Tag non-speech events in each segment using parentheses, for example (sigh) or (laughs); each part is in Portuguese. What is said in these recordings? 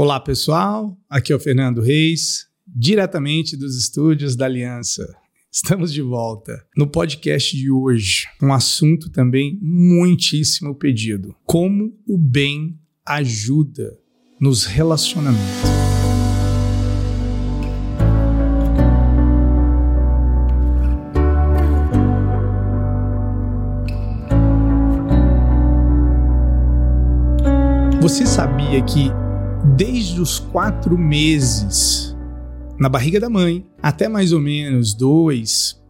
Olá, pessoal. Aqui é o Fernando Reis, diretamente dos estúdios da Aliança. Estamos de volta. No podcast de hoje, um assunto também muitíssimo pedido: como o bem ajuda nos relacionamentos. Você sabia que desde os quatro meses na barriga da mãe até mais ou menos dois,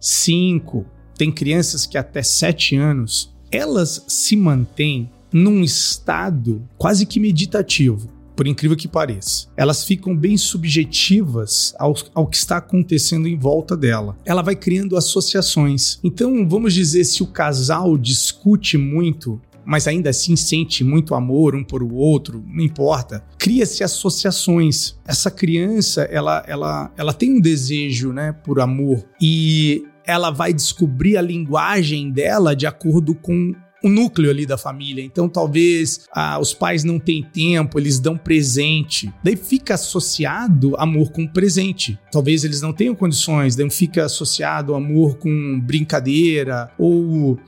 cinco, tem crianças que até sete anos, elas se mantêm num estado quase que meditativo. Por incrível que pareça, elas ficam bem subjetivas ao, ao que está acontecendo em volta dela. Ela vai criando associações. Então, vamos dizer, se o casal discute muito, mas ainda assim sente muito amor um por o outro, não importa. Cria-se associações. Essa criança, ela, ela, ela tem um desejo, né, por amor e ela vai descobrir a linguagem dela de acordo com o núcleo ali da família. Então, talvez ah, os pais não têm tempo, eles dão presente. Daí fica associado amor com presente. Talvez eles não tenham condições, daí fica associado amor com brincadeira ou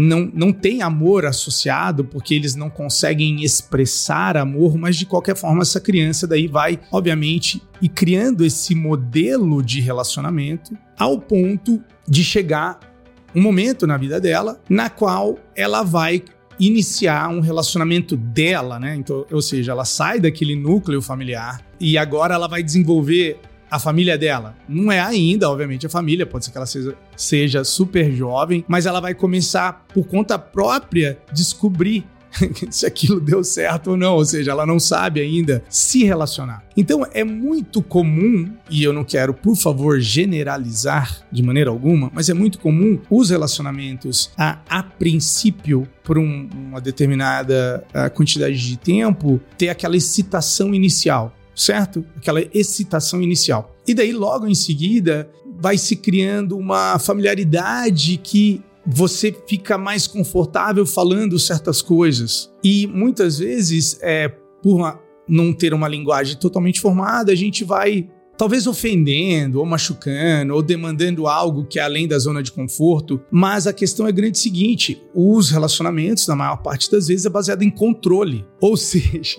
não, não tem amor associado porque eles não conseguem expressar amor, mas de qualquer forma essa criança daí vai, obviamente, e criando esse modelo de relacionamento ao ponto de chegar um momento na vida dela na qual ela vai iniciar um relacionamento dela, né? Então, ou seja, ela sai daquele núcleo familiar e agora ela vai desenvolver a família dela. Não é ainda, obviamente, a família, pode ser que ela seja, seja super jovem, mas ela vai começar, por conta própria, descobrir (laughs) se aquilo deu certo ou não, ou seja, ela não sabe ainda se relacionar. Então é muito comum, e eu não quero, por favor, generalizar de maneira alguma, mas é muito comum os relacionamentos a, a princípio, por um, uma determinada quantidade de tempo, ter aquela excitação inicial certo? Aquela excitação inicial. E daí, logo em seguida, vai se criando uma familiaridade que você fica mais confortável falando certas coisas. E muitas vezes, é, por não ter uma linguagem totalmente formada, a gente vai talvez ofendendo, ou machucando, ou demandando algo que é além da zona de conforto. Mas a questão é grande seguinte: os relacionamentos, na maior parte das vezes, é baseado em controle. Ou (laughs) seja,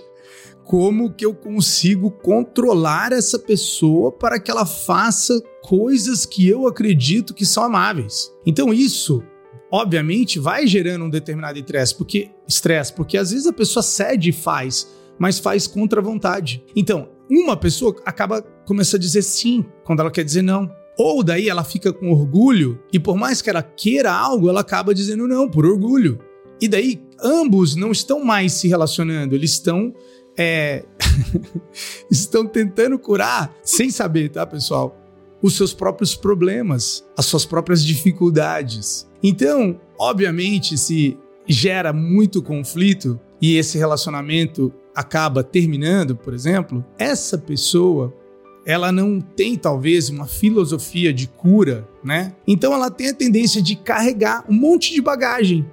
como que eu consigo controlar essa pessoa para que ela faça coisas que eu acredito que são amáveis. Então isso obviamente vai gerando um determinado estresse, porque estresse, porque às vezes a pessoa cede e faz, mas faz contra a vontade. Então, uma pessoa acaba começando a dizer sim quando ela quer dizer não. Ou daí ela fica com orgulho e por mais que ela queira algo, ela acaba dizendo não por orgulho. E daí ambos não estão mais se relacionando, eles estão é, (laughs) estão tentando curar, sem saber, tá, pessoal? Os seus próprios problemas, as suas próprias dificuldades. Então, obviamente, se gera muito conflito e esse relacionamento acaba terminando, por exemplo, essa pessoa ela não tem talvez uma filosofia de cura, né? Então ela tem a tendência de carregar um monte de bagagem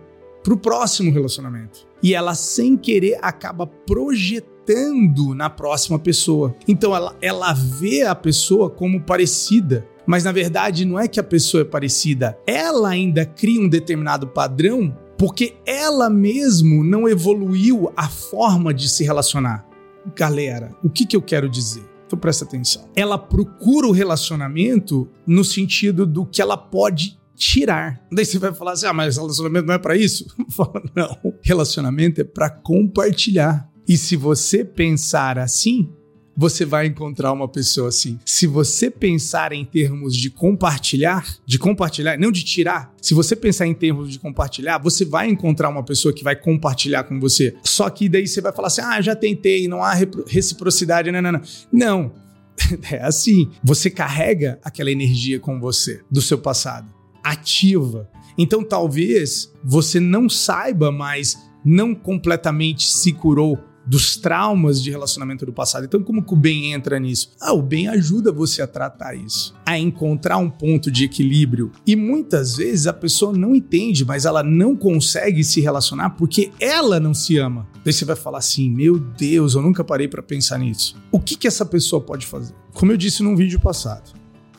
para o próximo relacionamento. E ela, sem querer, acaba projetando na próxima pessoa. Então ela, ela vê a pessoa como parecida. Mas na verdade não é que a pessoa é parecida, ela ainda cria um determinado padrão porque ela mesmo não evoluiu a forma de se relacionar. Galera, o que, que eu quero dizer? Então presta atenção. Ela procura o relacionamento no sentido do que ela pode tirar. Daí você vai falar assim: ah, mas relacionamento não é para isso? (laughs) Fala, não. Relacionamento é para compartilhar. E se você pensar assim, você vai encontrar uma pessoa assim. Se você pensar em termos de compartilhar, de compartilhar, não de tirar, se você pensar em termos de compartilhar, você vai encontrar uma pessoa que vai compartilhar com você. Só que daí você vai falar assim: ah, já tentei, não há reciprocidade, não, não, não. Não. (laughs) É assim. Você carrega aquela energia com você do seu passado, ativa. Então talvez você não saiba mais, não completamente se curou dos traumas de relacionamento do passado. Então, como que o bem entra nisso? Ah, o bem ajuda você a tratar isso, a encontrar um ponto de equilíbrio. E muitas vezes a pessoa não entende, mas ela não consegue se relacionar porque ela não se ama. Daí você vai falar assim: meu Deus, eu nunca parei para pensar nisso. O que, que essa pessoa pode fazer? Como eu disse num vídeo passado,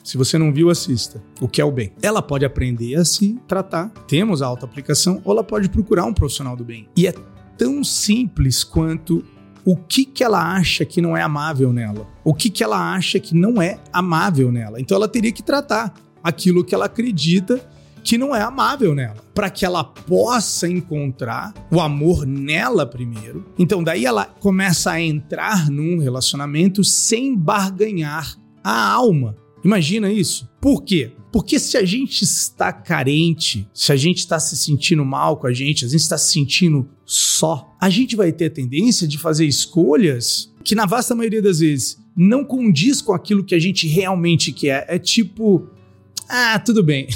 se você não viu, assista. O que é o bem? Ela pode aprender a se tratar, temos a autoaplicação, ou ela pode procurar um profissional do bem. E é tão simples quanto o que, que ela acha que não é amável nela, o que, que ela acha que não é amável nela. Então ela teria que tratar aquilo que ela acredita que não é amável nela, para que ela possa encontrar o amor nela primeiro. Então daí ela começa a entrar num relacionamento sem barganhar a alma. Imagina isso. Por quê? Porque se a gente está carente, se a gente está se sentindo mal com a gente, a gente está se sentindo só, a gente vai ter a tendência de fazer escolhas que, na vasta maioria das vezes, não condiz com aquilo que a gente realmente quer. É tipo, ah, tudo bem,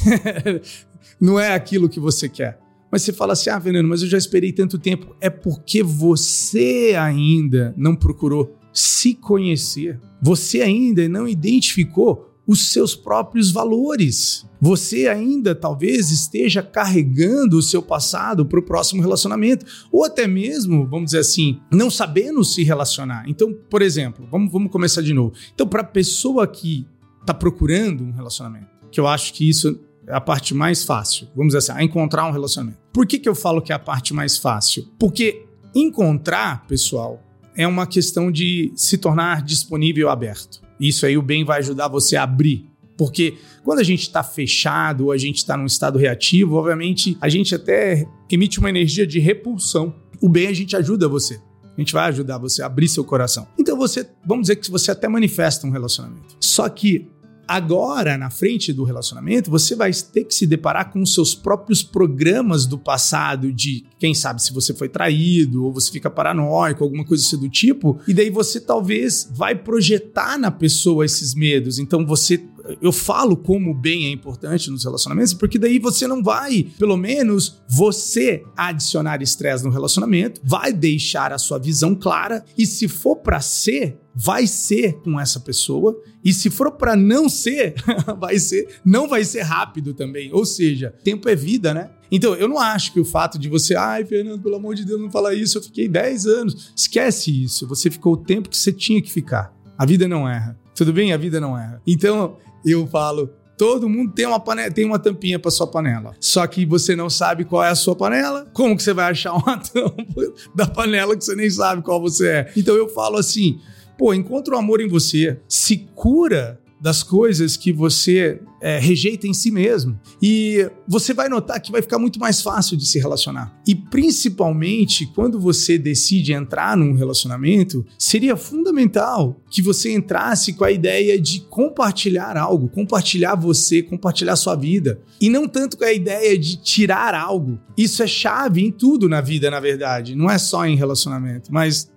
(laughs) não é aquilo que você quer. Mas você fala assim, ah, Veneno, mas eu já esperei tanto tempo. É porque você ainda não procurou se conhecer. Você ainda não identificou os seus próprios valores. Você ainda talvez esteja carregando o seu passado para o próximo relacionamento, ou até mesmo, vamos dizer assim, não sabendo se relacionar. Então, por exemplo, vamos, vamos começar de novo. Então, para a pessoa que está procurando um relacionamento, que eu acho que isso é a parte mais fácil, vamos dizer assim, a encontrar um relacionamento. Por que, que eu falo que é a parte mais fácil? Porque encontrar, pessoal, é uma questão de se tornar disponível aberto. Isso aí o bem vai ajudar você a abrir. Porque quando a gente está fechado ou a gente está num estado reativo, obviamente a gente até emite uma energia de repulsão. O bem a gente ajuda você. A gente vai ajudar você a abrir seu coração. Então você, vamos dizer que você até manifesta um relacionamento. Só que Agora, na frente do relacionamento, você vai ter que se deparar com os seus próprios programas do passado, de quem sabe se você foi traído, ou você fica paranoico, alguma coisa assim do tipo, e daí você talvez vai projetar na pessoa esses medos. Então você eu falo como o bem é importante nos relacionamentos, porque daí você não vai, pelo menos, você adicionar estresse no relacionamento, vai deixar a sua visão clara e se for para ser, vai ser com essa pessoa e se for para não ser, (laughs) vai ser, não vai ser rápido também. Ou seja, tempo é vida, né? Então, eu não acho que o fato de você, ai, Fernando, pelo amor de Deus, não fala isso, eu fiquei 10 anos. Esquece isso. Você ficou o tempo que você tinha que ficar. A vida não erra. Tudo bem? A vida não erra. Então, eu falo, todo mundo tem uma panela, tem uma tampinha para sua panela. Só que você não sabe qual é a sua panela. Como que você vai achar uma (laughs) tampa da panela que você nem sabe qual você é? Então eu falo assim, pô, encontra o amor em você, se cura das coisas que você é, rejeita em si mesmo. E você vai notar que vai ficar muito mais fácil de se relacionar. E principalmente quando você decide entrar num relacionamento, seria fundamental que você entrasse com a ideia de compartilhar algo, compartilhar você, compartilhar sua vida. E não tanto com a ideia de tirar algo. Isso é chave em tudo na vida, na verdade. Não é só em relacionamento, mas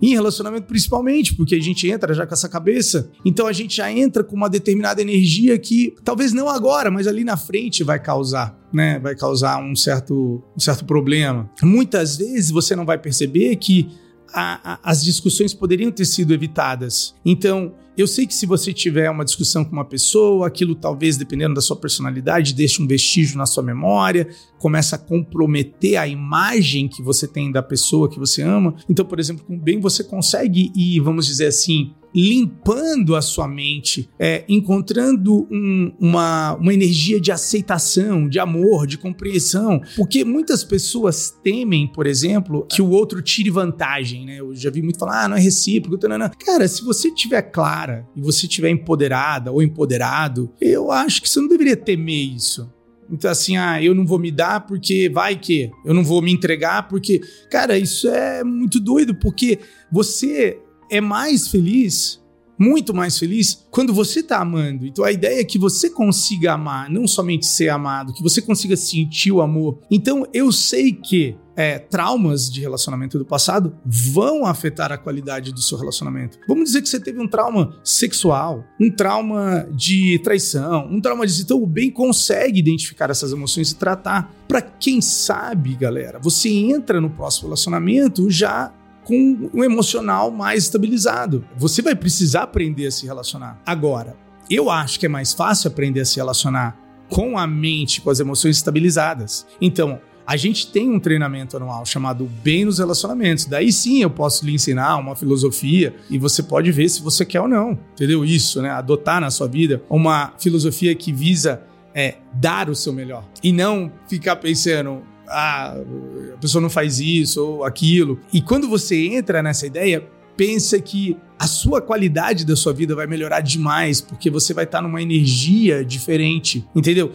em relacionamento principalmente, porque a gente entra já com essa cabeça, então a gente já entra com uma determinada energia que talvez não agora, mas ali na frente vai causar, né? Vai causar um certo, um certo problema. Muitas vezes você não vai perceber que a, a, as discussões poderiam ter sido evitadas. Então, eu sei que se você tiver uma discussão com uma pessoa, aquilo talvez, dependendo da sua personalidade, deixe um vestígio na sua memória, começa a comprometer a imagem que você tem da pessoa que você ama. Então, por exemplo, com bem você consegue ir, vamos dizer assim, limpando a sua mente, é, encontrando um, uma, uma energia de aceitação, de amor, de compreensão. Porque muitas pessoas temem, por exemplo, que o outro tire vantagem, né? Eu já vi muito falar, ah, não é recíproco. Tanana. Cara, se você tiver clara e você tiver empoderada ou empoderado, eu acho que você não deveria temer isso. Então, assim, ah, eu não vou me dar porque vai que. Eu não vou me entregar porque. Cara, isso é muito doido, porque você é mais feliz, muito mais feliz, quando você está amando. Então a ideia é que você consiga amar, não somente ser amado, que você consiga sentir o amor. Então eu sei que é, traumas de relacionamento do passado vão afetar a qualidade do seu relacionamento. Vamos dizer que você teve um trauma sexual, um trauma de traição, um trauma de. Então, o bem consegue identificar essas emoções e tratar. Para quem sabe, galera, você entra no próximo relacionamento já com um emocional mais estabilizado. Você vai precisar aprender a se relacionar. Agora, eu acho que é mais fácil aprender a se relacionar com a mente, com as emoções estabilizadas. Então, a gente tem um treinamento anual chamado Bem nos Relacionamentos. Daí sim eu posso lhe ensinar uma filosofia e você pode ver se você quer ou não. Entendeu? Isso, né? Adotar na sua vida uma filosofia que visa é, dar o seu melhor e não ficar pensando. Ah, a pessoa não faz isso ou aquilo. E quando você entra nessa ideia, pensa que a sua qualidade da sua vida vai melhorar demais, porque você vai estar numa energia diferente, entendeu?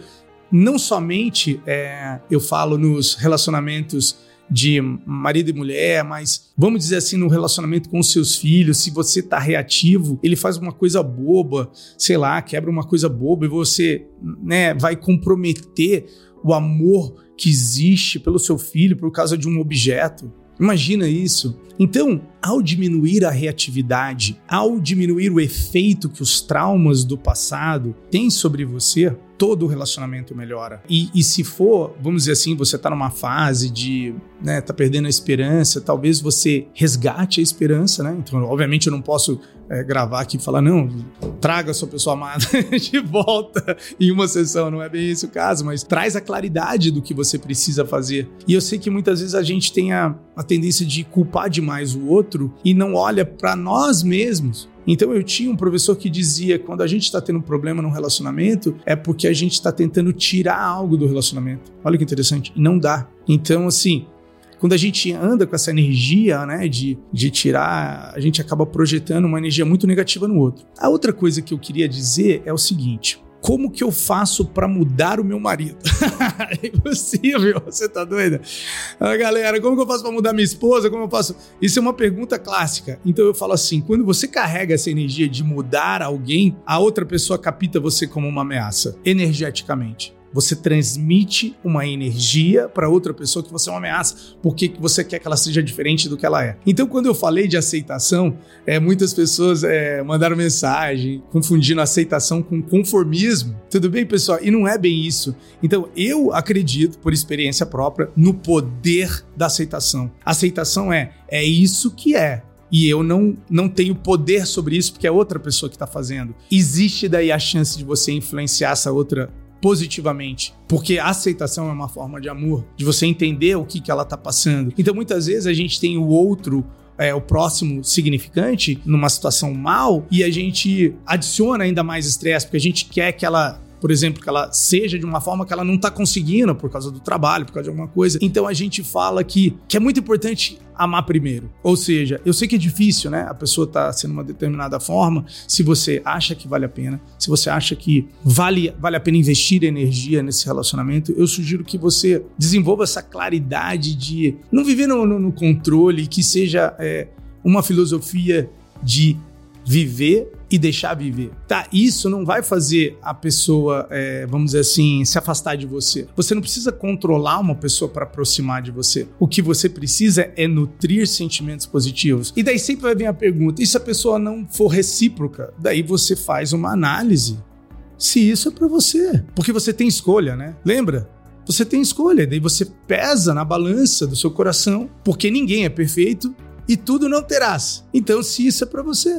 Não somente é, eu falo nos relacionamentos de marido e mulher, mas vamos dizer assim, no relacionamento com os seus filhos, se você tá reativo, ele faz uma coisa boba, sei lá, quebra uma coisa boba e você, né, vai comprometer o amor que existe pelo seu filho por causa de um objeto. Imagina isso. Então, ao diminuir a reatividade, ao diminuir o efeito que os traumas do passado têm sobre você, todo o relacionamento melhora. E, e se for, vamos dizer assim, você está numa fase de, né, tá perdendo a esperança, talvez você resgate a esperança, né? Então, obviamente, eu não posso é, gravar aqui e falar, não, traga a sua pessoa amada (laughs) de volta em uma sessão, não é bem esse o caso, mas traz a claridade do que você precisa fazer. E eu sei que muitas vezes a gente tem a, a tendência de culpar demais o outro e não olha para nós mesmos. Então eu tinha um professor que dizia: quando a gente está tendo um problema no relacionamento, é porque a gente está tentando tirar algo do relacionamento. Olha que interessante. Não dá. Então, assim, quando a gente anda com essa energia, né, de, de tirar, a gente acaba projetando uma energia muito negativa no outro. A outra coisa que eu queria dizer é o seguinte: como que eu faço para mudar o meu marido? (laughs) é impossível, você tá doida? Ah, galera, como que eu faço para mudar minha esposa? Como eu faço? Isso é uma pergunta clássica. Então eu falo assim: quando você carrega essa energia de mudar alguém, a outra pessoa capta você como uma ameaça, energeticamente. Você transmite uma energia para outra pessoa que você é uma ameaça, porque você quer que ela seja diferente do que ela é. Então, quando eu falei de aceitação, é, muitas pessoas é, mandaram mensagem confundindo aceitação com conformismo. Tudo bem, pessoal? E não é bem isso. Então, eu acredito, por experiência própria, no poder da aceitação. Aceitação é é isso que é, e eu não, não tenho poder sobre isso porque é outra pessoa que está fazendo. Existe daí a chance de você influenciar essa outra positivamente. Porque a aceitação é uma forma de amor, de você entender o que, que ela tá passando. Então, muitas vezes, a gente tem o outro é, o próximo significante numa situação mal e a gente adiciona ainda mais estresse, porque a gente quer que ela por exemplo, que ela seja de uma forma que ela não está conseguindo por causa do trabalho, por causa de alguma coisa. Então a gente fala que, que é muito importante amar primeiro. Ou seja, eu sei que é difícil, né? A pessoa tá sendo uma determinada forma. Se você acha que vale a pena, se você acha que vale, vale a pena investir energia nesse relacionamento, eu sugiro que você desenvolva essa claridade de não viver no, no, no controle, que seja é, uma filosofia de viver e deixar viver. Tá, isso não vai fazer a pessoa, é, vamos dizer assim, se afastar de você. Você não precisa controlar uma pessoa para aproximar de você. O que você precisa é nutrir sentimentos positivos. E daí sempre vai vir a pergunta: e se a pessoa não for recíproca? Daí você faz uma análise. Se isso é para você, porque você tem escolha, né? Lembra? Você tem escolha, daí você pesa na balança do seu coração, porque ninguém é perfeito e tudo não terás. Então, se isso é para você,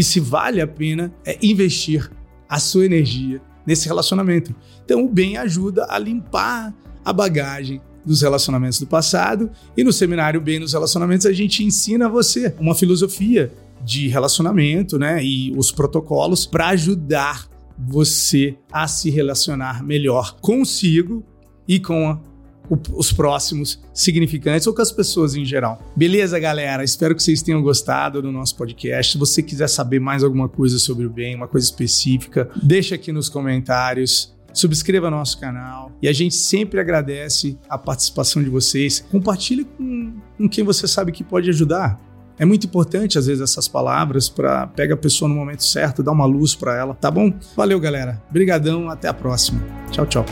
e se vale a pena é investir a sua energia nesse relacionamento. Então, o bem ajuda a limpar a bagagem dos relacionamentos do passado e no seminário Bem nos Relacionamentos a gente ensina você uma filosofia de relacionamento, né, e os protocolos para ajudar você a se relacionar melhor consigo e com os próximos significantes ou com as pessoas em geral. Beleza, galera? Espero que vocês tenham gostado do nosso podcast. Se você quiser saber mais alguma coisa sobre o bem, uma coisa específica, deixa aqui nos comentários. Subscreva nosso canal e a gente sempre agradece a participação de vocês. Compartilhe com, com quem você sabe que pode ajudar. É muito importante, às vezes, essas palavras para pega a pessoa no momento certo, dar uma luz para ela, tá bom? Valeu, galera. Obrigadão, até a próxima. Tchau, tchau.